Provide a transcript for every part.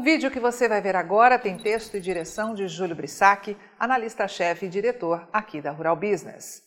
O vídeo que você vai ver agora tem texto e direção de Júlio Brissac, analista-chefe e diretor aqui da Rural Business.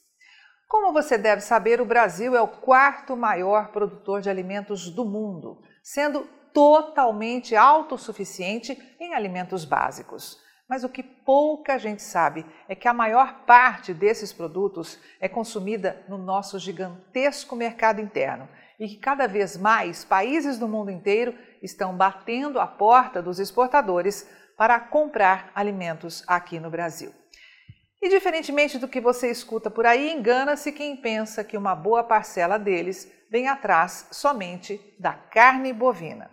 Como você deve saber, o Brasil é o quarto maior produtor de alimentos do mundo, sendo totalmente autossuficiente em alimentos básicos. Mas o que pouca gente sabe é que a maior parte desses produtos é consumida no nosso gigantesco mercado interno e que cada vez mais países do mundo inteiro estão batendo a porta dos exportadores para comprar alimentos aqui no Brasil. E diferentemente do que você escuta por aí, engana-se quem pensa que uma boa parcela deles vem atrás somente da carne bovina.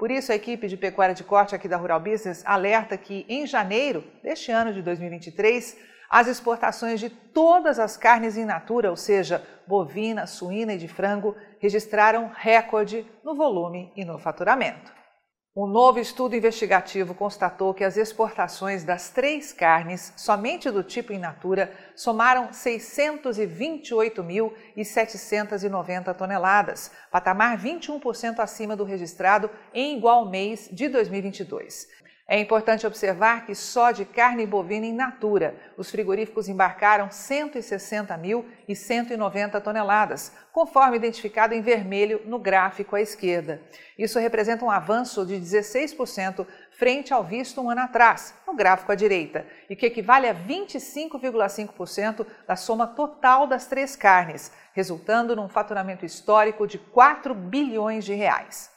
Por isso, a equipe de pecuária de corte aqui da Rural Business alerta que em janeiro deste ano de 2023, as exportações de todas as carnes in natura, ou seja, bovina, suína e de frango, registraram recorde no volume e no faturamento. Um novo estudo investigativo constatou que as exportações das três carnes, somente do tipo in natura, somaram 628.790 toneladas, patamar 21% acima do registrado em igual mês de 2022. É importante observar que só de carne bovina in natura, os frigoríficos embarcaram 160.190 toneladas, conforme identificado em vermelho no gráfico à esquerda. Isso representa um avanço de 16% frente ao visto um ano atrás, no gráfico à direita, e que equivale a 25,5% da soma total das três carnes, resultando num faturamento histórico de 4 bilhões de reais.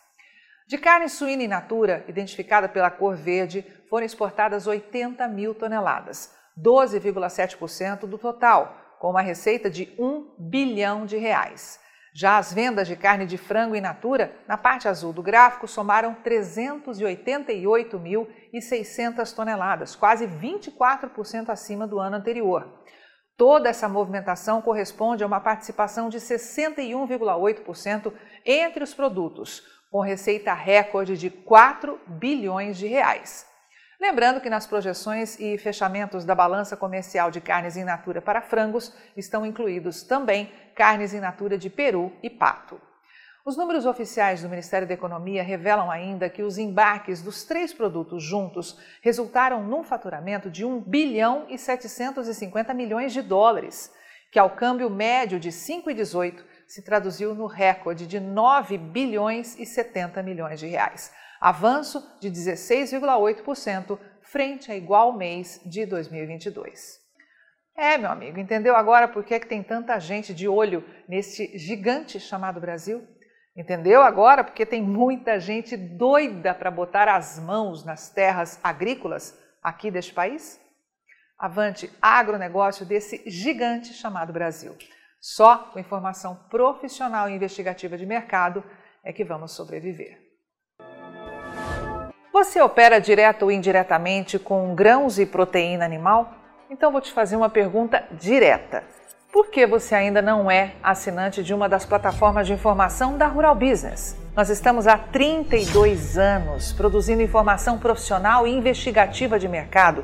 De carne suína in natura, identificada pela cor verde, foram exportadas 80 mil toneladas, 12,7% do total, com uma receita de 1 bilhão de reais. Já as vendas de carne de frango in natura, na parte azul do gráfico, somaram 388.600 toneladas, quase 24% acima do ano anterior. Toda essa movimentação corresponde a uma participação de 61,8% entre os produtos, com receita recorde de 4 bilhões de reais. Lembrando que nas projeções e fechamentos da balança comercial de carnes in natura para frangos estão incluídos também carnes in natura de peru e pato. Os números oficiais do Ministério da Economia revelam ainda que os embarques dos três produtos juntos resultaram num faturamento de 1 bilhão e 750 milhões de dólares, que ao câmbio médio de 5,18 se traduziu no recorde de 9 bilhões e 70 milhões de reais, avanço de 16,8% frente a igual mês de 2022. É, meu amigo, entendeu agora por que, é que tem tanta gente de olho neste gigante chamado Brasil? Entendeu agora porque tem muita gente doida para botar as mãos nas terras agrícolas aqui deste país? Avante agronegócio desse gigante chamado Brasil. Só com informação profissional e investigativa de mercado é que vamos sobreviver. Você opera direto ou indiretamente com grãos e proteína animal? Então vou te fazer uma pergunta direta. Por que você ainda não é assinante de uma das plataformas de informação da Rural Business? Nós estamos há 32 anos produzindo informação profissional e investigativa de mercado,